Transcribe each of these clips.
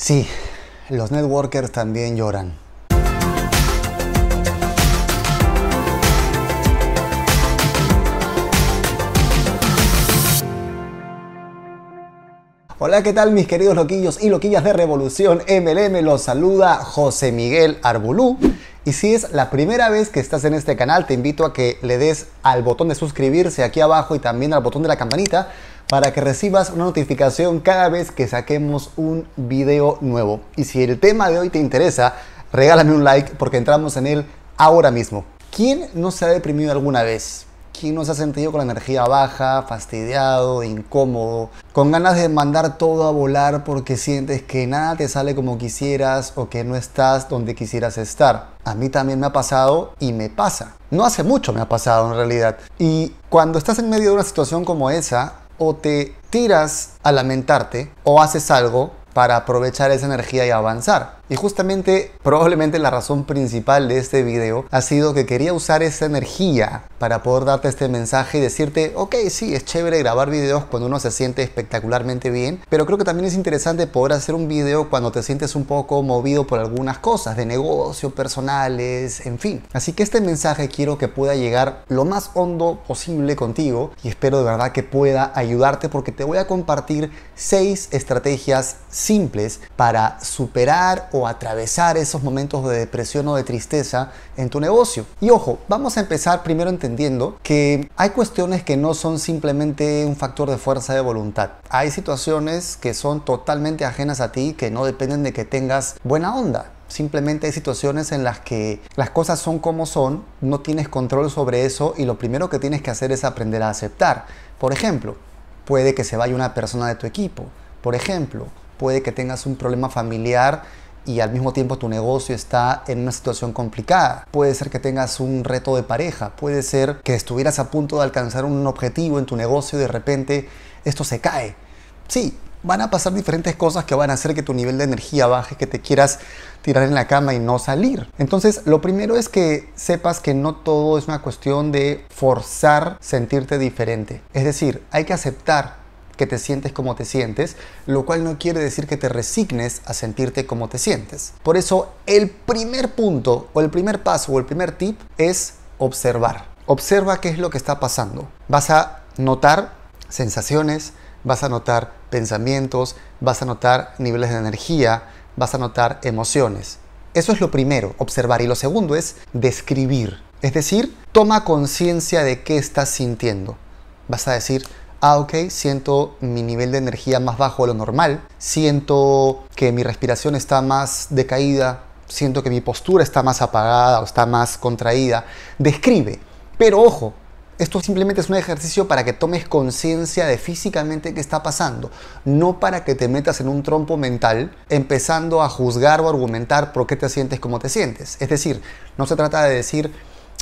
Sí, los networkers también lloran. Hola, ¿qué tal mis queridos loquillos y loquillas de Revolución MLM? Los saluda José Miguel Arbulú. Y si es la primera vez que estás en este canal, te invito a que le des al botón de suscribirse aquí abajo y también al botón de la campanita para que recibas una notificación cada vez que saquemos un video nuevo. Y si el tema de hoy te interesa, regálame un like porque entramos en él ahora mismo. ¿Quién no se ha deprimido alguna vez? ¿Quién no se ha sentido con la energía baja, fastidiado, incómodo, con ganas de mandar todo a volar porque sientes que nada te sale como quisieras o que no estás donde quisieras estar? A mí también me ha pasado y me pasa. No hace mucho me ha pasado en realidad. Y cuando estás en medio de una situación como esa, o te tiras a lamentarte o haces algo para aprovechar esa energía y avanzar. Y justamente, probablemente la razón principal de este video ha sido que quería usar esa energía para poder darte este mensaje y decirte, ok, sí, es chévere grabar videos cuando uno se siente espectacularmente bien, pero creo que también es interesante poder hacer un video cuando te sientes un poco movido por algunas cosas de negocio, personales, en fin. Así que este mensaje quiero que pueda llegar lo más hondo posible contigo y espero de verdad que pueda ayudarte porque te voy a compartir seis estrategias simples para superar o atravesar esos momentos de depresión o de tristeza en tu negocio. Y ojo, vamos a empezar primero entendiendo que hay cuestiones que no son simplemente un factor de fuerza de voluntad. Hay situaciones que son totalmente ajenas a ti, que no dependen de que tengas buena onda. Simplemente hay situaciones en las que las cosas son como son, no tienes control sobre eso y lo primero que tienes que hacer es aprender a aceptar. Por ejemplo, puede que se vaya una persona de tu equipo. Por ejemplo, puede que tengas un problema familiar y al mismo tiempo tu negocio está en una situación complicada. Puede ser que tengas un reto de pareja, puede ser que estuvieras a punto de alcanzar un objetivo en tu negocio y de repente esto se cae. Sí, van a pasar diferentes cosas que van a hacer que tu nivel de energía baje, que te quieras tirar en la cama y no salir. Entonces, lo primero es que sepas que no todo es una cuestión de forzar sentirte diferente. Es decir, hay que aceptar que te sientes como te sientes, lo cual no quiere decir que te resignes a sentirte como te sientes. Por eso, el primer punto o el primer paso o el primer tip es observar. Observa qué es lo que está pasando. Vas a notar sensaciones, vas a notar pensamientos, vas a notar niveles de energía, vas a notar emociones. Eso es lo primero, observar. Y lo segundo es describir. Es decir, toma conciencia de qué estás sintiendo. Vas a decir, ah, ok, siento mi nivel de energía más bajo de lo normal, siento que mi respiración está más decaída, siento que mi postura está más apagada o está más contraída. Describe, pero ojo, esto simplemente es un ejercicio para que tomes conciencia de físicamente qué está pasando, no para que te metas en un trompo mental empezando a juzgar o argumentar por qué te sientes como te sientes. Es decir, no se trata de decir,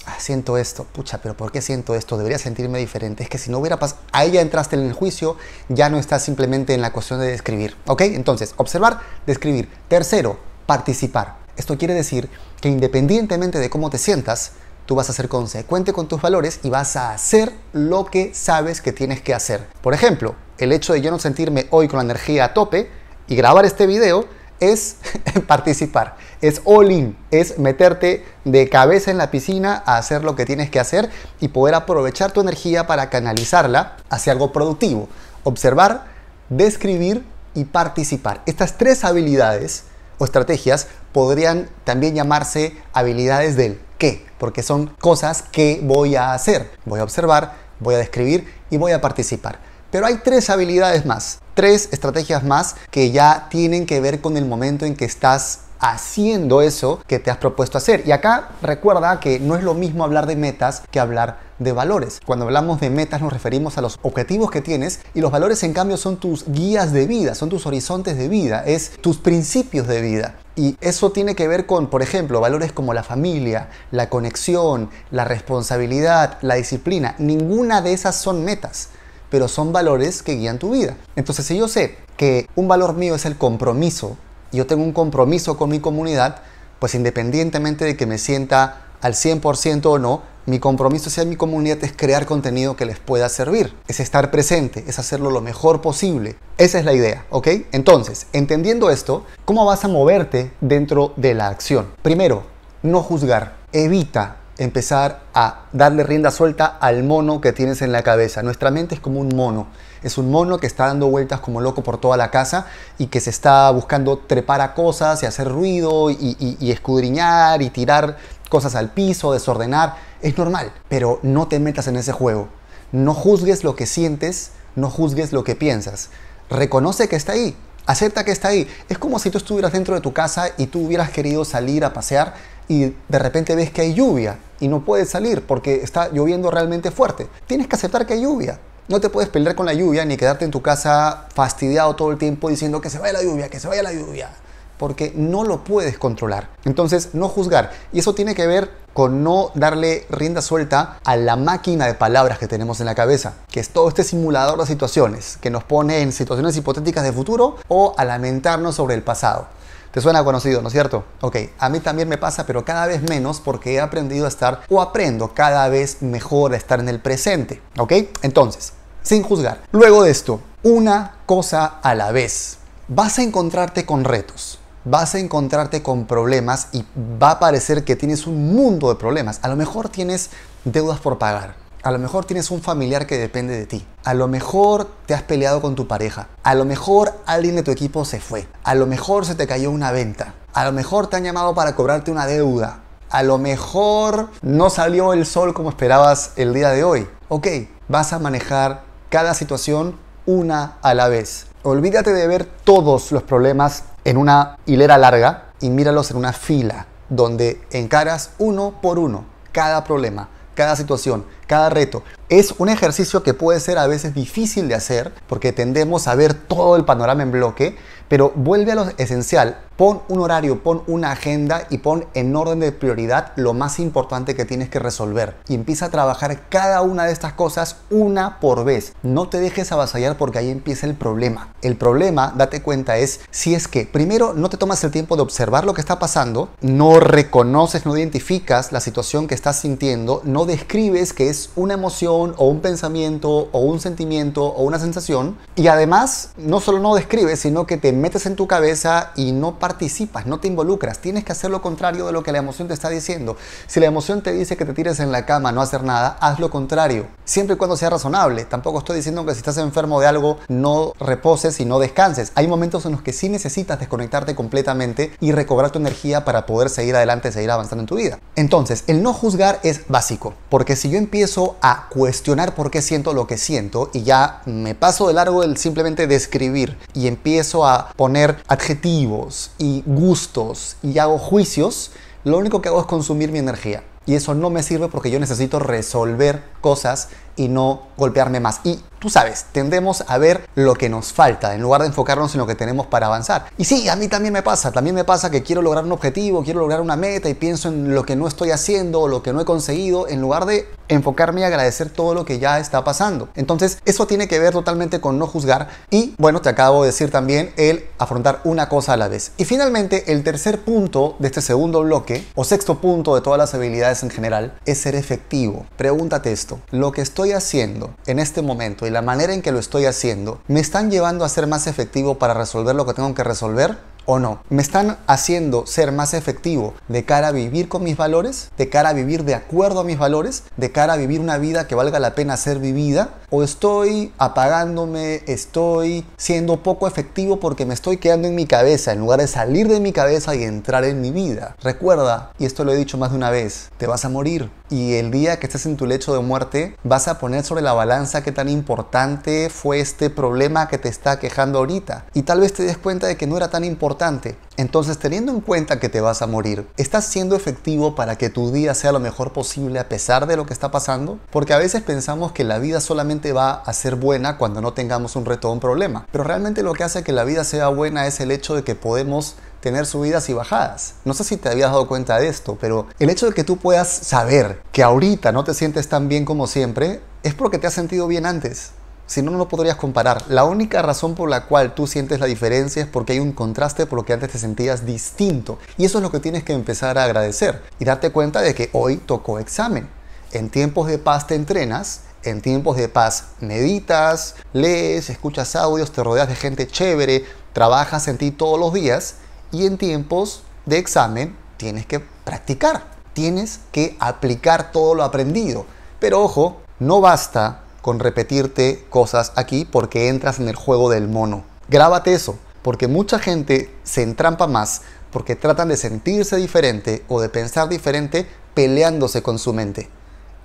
ah, siento esto, pucha, pero ¿por qué siento esto? Debería sentirme diferente. Es que si no hubiera pasado, ahí ya entraste en el juicio, ya no estás simplemente en la cuestión de describir. ¿Ok? Entonces, observar, describir. Tercero, participar. Esto quiere decir que independientemente de cómo te sientas, tú vas a ser consecuente con tus valores y vas a hacer lo que sabes que tienes que hacer. Por ejemplo, el hecho de yo no sentirme hoy con la energía a tope y grabar este video es participar, es all in, es meterte de cabeza en la piscina a hacer lo que tienes que hacer y poder aprovechar tu energía para canalizarla hacia algo productivo. Observar, describir y participar. Estas tres habilidades o estrategias podrían también llamarse habilidades del qué, porque son cosas que voy a hacer. Voy a observar, voy a describir y voy a participar. Pero hay tres habilidades más, tres estrategias más que ya tienen que ver con el momento en que estás haciendo eso que te has propuesto hacer. Y acá recuerda que no es lo mismo hablar de metas que hablar de valores. Cuando hablamos de metas nos referimos a los objetivos que tienes y los valores en cambio son tus guías de vida, son tus horizontes de vida, es tus principios de vida. Y eso tiene que ver con, por ejemplo, valores como la familia, la conexión, la responsabilidad, la disciplina. Ninguna de esas son metas, pero son valores que guían tu vida. Entonces, si yo sé que un valor mío es el compromiso, yo tengo un compromiso con mi comunidad, pues independientemente de que me sienta al 100% o no, Mi compromiso hacia mi comunidad es crear contenido que les pueda servir, es estar presente, es hacerlo lo mejor posible. Esa es la idea, ¿ok? Entonces, entendiendo esto, ¿cómo vas a moverte dentro de la acción? Primero, no juzgar. Evita empezar a darle rienda suelta al mono que tienes en la cabeza. Nuestra mente es como un mono. Es un mono que está dando vueltas como loco por toda la casa y que se está buscando trepar a cosas y hacer ruido y, escudriñar y tirar cosas al piso, desordenar. Es normal, pero no te metas en ese juego. No juzgues lo que sientes, no juzgues lo que piensas. Reconoce que está ahí, acepta que está ahí. Es como si tú estuvieras dentro de tu casa y tú hubieras querido salir a pasear y de repente ves que hay lluvia y no puedes salir porque está lloviendo realmente fuerte. Tienes que aceptar que hay lluvia. No te puedes pelear con la lluvia ni quedarte en tu casa fastidiado todo el tiempo diciendo que se vaya la lluvia, que se vaya la lluvia. Porque no lo puedes controlar. Entonces, no juzgar. Y eso tiene que ver con no darle rienda suelta a la máquina de palabras que tenemos en la cabeza, que es todo este simulador de situaciones que nos pone en situaciones hipotéticas de futuro o a lamentarnos sobre el pasado. ¿Te suena conocido, no es cierto? Ok, a mí también me pasa, pero cada vez menos porque he aprendido a estar o aprendo cada vez mejor a estar en el presente. ¿Ok? Entonces, sin juzgar. Luego de esto, una cosa a la vez. Vas a encontrarte con retos vas a encontrarte con problemas y va a parecer que tienes un mundo de problemas. A lo mejor tienes deudas por pagar. A lo mejor tienes un familiar que depende de ti. A lo mejor te has peleado con tu pareja. A lo mejor alguien de tu equipo se fue. A lo mejor se te cayó una venta. A lo mejor te han llamado para cobrarte una deuda. A lo mejor no salió el sol como esperabas el día de hoy. Ok, vas a manejar cada situación una a la vez. Olvídate de ver todos los problemas en una hilera larga y míralos en una fila donde encaras uno por uno cada problema cada situación, cada reto. Es un ejercicio que puede ser a veces difícil de hacer porque tendemos a ver todo el panorama en bloque, pero vuelve a lo esencial. Pon un horario, pon una agenda y pon en orden de prioridad lo más importante que tienes que resolver. Y empieza a trabajar cada una de estas cosas una por vez. No te dejes avasallar porque ahí empieza el problema. El problema, date cuenta, es si es que primero no te tomas el tiempo de observar lo que está pasando, no reconoces, no identificas la situación que estás sintiendo, no describes que es una emoción o un pensamiento o un sentimiento o una sensación. Y además, no solo no describes, sino que te metes en tu cabeza y no participas, no te involucras. Tienes que hacer lo contrario de lo que la emoción te está diciendo. Si la emoción te dice que te tires en la cama, no hacer nada, haz lo contrario. Siempre y cuando sea razonable. Tampoco estoy diciendo que si estás enfermo de algo, no reposes y no descanses. Hay momentos en los que sí necesitas desconectarte completamente y recobrar tu energía para poder seguir adelante, seguir avanzando en tu vida. Entonces, el no juzgar es básico, porque si yo empiezo a cuestionar por qué siento lo que siento y ya me paso de largo el simplemente describir y empiezo a poner adjetivos y gustos y hago juicios, lo único que hago es consumir mi energía. Y eso no me sirve porque yo necesito resolver cosas y no golpearme más. Y tú sabes, tendemos a ver lo que nos falta en lugar de enfocarnos en lo que tenemos para avanzar. Y sí, a mí también me pasa, también me pasa que quiero lograr un objetivo, quiero lograr una meta y pienso en lo que no estoy haciendo o lo que no he conseguido en lugar de enfocarme y agradecer todo lo que ya está pasando. Entonces, eso tiene que ver totalmente con no juzgar y, bueno, te acabo de decir también el afrontar una cosa a la vez. Y finalmente, el tercer punto de este segundo bloque, o sexto punto de todas las habilidades en general, es ser efectivo. Pregúntate esto, ¿lo que estoy haciendo en este momento y la manera en que lo estoy haciendo me están llevando a ser más efectivo para resolver lo que tengo que resolver? o no? ¿Me están haciendo ser más efectivo de cara a vivir con mis valores? ¿De cara a vivir de acuerdo a mis valores? ¿De cara a vivir una vida que valga la pena ser vivida? ¿O estoy apagándome, estoy siendo poco efectivo porque me estoy quedando en mi cabeza en lugar de salir de mi cabeza y entrar en mi vida? Recuerda, y esto lo he dicho más de una vez, te vas a morir y el día que estés en tu lecho de muerte vas a poner sobre la balanza qué tan importante fue este problema que te está quejando ahorita. Y tal vez te des cuenta de que no era tan importante entonces, teniendo en cuenta que te vas a morir, ¿estás siendo efectivo para que tu día sea lo mejor posible a pesar de lo que está pasando? Porque a veces pensamos que la vida solamente va a ser buena cuando no tengamos un reto o un problema. Pero realmente lo que hace que la vida sea buena es el hecho de que podemos tener subidas y bajadas. No sé si te habías dado cuenta de esto, pero el hecho de que tú puedas saber que ahorita no te sientes tan bien como siempre es porque te has sentido bien antes. Si no, no lo podrías comparar. La única razón por la cual tú sientes la diferencia es porque hay un contraste por lo que antes te sentías distinto. Y eso es lo que tienes que empezar a agradecer y darte cuenta de que hoy tocó examen. En tiempos de paz te entrenas, en tiempos de paz meditas, lees, escuchas audios, te rodeas de gente chévere, trabajas en ti todos los días y en tiempos de examen tienes que practicar, tienes que aplicar todo lo aprendido. Pero ojo, no basta con repetirte cosas aquí porque entras en el juego del mono. Grábate eso, porque mucha gente se entrampa más porque tratan de sentirse diferente o de pensar diferente peleándose con su mente,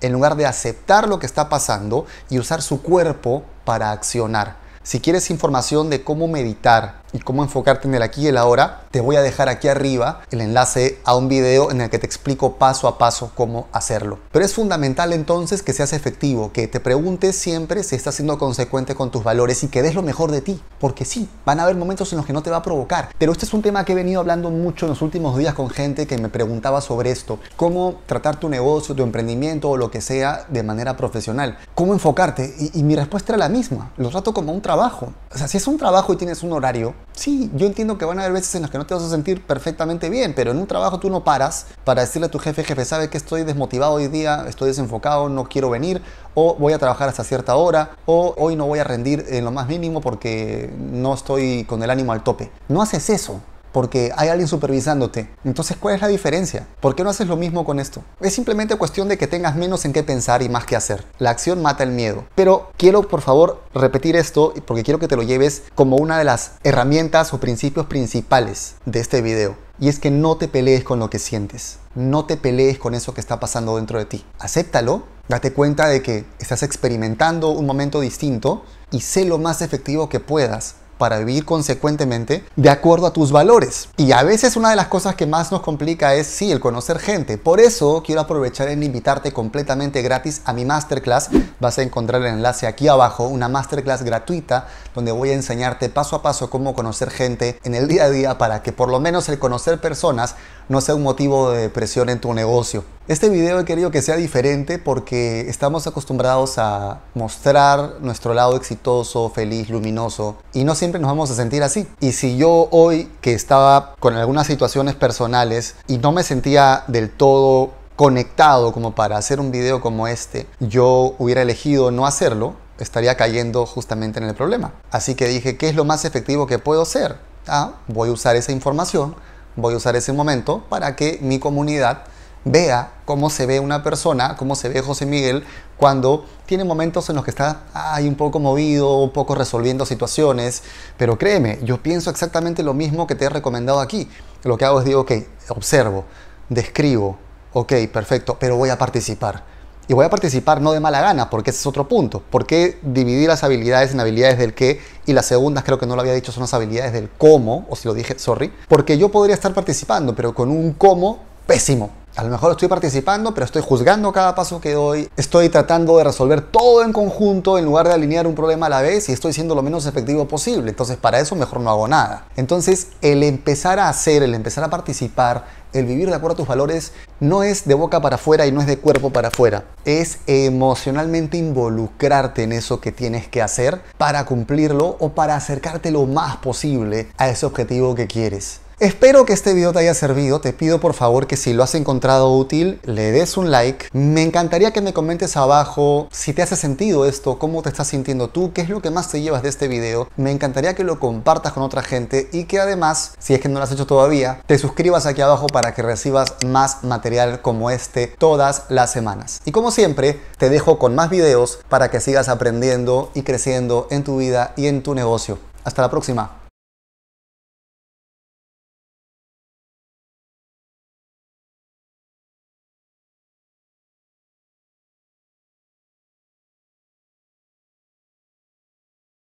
en lugar de aceptar lo que está pasando y usar su cuerpo para accionar. Si quieres información de cómo meditar y cómo enfocarte en el aquí y el ahora, te voy a dejar aquí arriba el enlace a un video en el que te explico paso a paso cómo hacerlo. Pero es fundamental entonces que seas efectivo, que te preguntes siempre si estás siendo consecuente con tus valores y que des lo mejor de ti. Porque sí, van a haber momentos en los que no te va a provocar. Pero este es un tema que he venido hablando mucho en los últimos días con gente que me preguntaba sobre esto. Cómo tratar tu negocio, tu emprendimiento o lo que sea de manera profesional. Cómo enfocarte. Y, mi respuesta era la misma. Lo trato como un trabajo. O sea, si es un trabajo y tienes un horario, Sí, yo entiendo que van a haber veces en las que no te vas a sentir perfectamente bien, pero en un trabajo tú no paras para decirle a tu jefe, jefe, sabe que estoy desmotivado hoy día, estoy desenfocado, no quiero venir, o voy a trabajar hasta cierta hora, o hoy no voy a rendir en lo más mínimo porque no estoy con el ánimo al tope. No haces eso porque hay alguien supervisándote. Entonces, ¿cuál es la diferencia? ¿Por qué no haces lo mismo con esto? Es simplemente cuestión de que tengas menos en qué pensar y más que hacer. La acción mata el miedo. Pero quiero, por favor, repetir esto porque quiero que te lo lleves como una de las herramientas o principios principales de este video. Y es que no te pelees con lo que sientes. No te pelees con eso que está pasando dentro de ti. Acéptalo, date cuenta de que estás experimentando un momento distinto y sé lo más efectivo que puedas para vivir consecuentemente de acuerdo a tus valores. Y a veces una de las cosas que más nos complica es, sí, el conocer gente. Por eso quiero aprovechar en invitarte completamente gratis a mi masterclass. Vas a encontrar el enlace aquí abajo, una masterclass gratuita donde voy a enseñarte paso a paso cómo conocer gente en el día a día para que por lo menos el conocer personas no sea un motivo de depresión en tu negocio. Este video he querido que sea diferente porque estamos acostumbrados a mostrar nuestro lado exitoso, feliz, luminoso y no siempre nos vamos a sentir así. Y si yo hoy que estaba con algunas situaciones personales y no me sentía del todo conectado como para hacer un video como este, yo hubiera elegido no hacerlo, estaría cayendo justamente en el problema. Así que dije, ¿qué es lo más efectivo que puedo hacer? Ah, voy a usar esa información, voy a usar ese momento para que mi comunidad vea cómo se ve una persona, cómo se ve José Miguel cuando tiene momentos en los que está ahí un poco movido, un poco resolviendo situaciones. Pero créeme, yo pienso exactamente lo mismo que te he recomendado aquí. Lo que hago es digo, ok, observo, describo, ok, perfecto, pero voy a participar. Y voy a participar no de mala gana, porque ese es otro punto. ¿Por qué dividir las habilidades en habilidades del qué? Y las segundas, creo que no lo había dicho, son las habilidades del cómo, o si lo dije, sorry. Porque yo podría estar participando, pero con un cómo pésimo. A lo mejor estoy participando, pero estoy juzgando cada paso que doy. Estoy tratando de resolver todo en conjunto en lugar de alinear un problema a la vez y estoy siendo lo menos efectivo posible. Entonces, para eso mejor no hago nada. Entonces, el empezar a hacer, el empezar a participar, el vivir de acuerdo a tus valores, no es de boca para afuera y no es de cuerpo para afuera. Es emocionalmente involucrarte en eso que tienes que hacer para cumplirlo o para acercarte lo más posible a ese objetivo que quieres. Espero que este video te haya servido. Te pido por favor que si lo has encontrado útil, le des un like. Me encantaría que me comentes abajo si te hace sentido esto, cómo te estás sintiendo tú, qué es lo que más te llevas de este video. Me encantaría que lo compartas con otra gente y que además, si es que no lo has hecho todavía, te suscribas aquí abajo para que recibas más material como este todas las semanas. Y como siempre, te dejo con más videos para que sigas aprendiendo y creciendo en tu vida y en tu negocio. Hasta la próxima.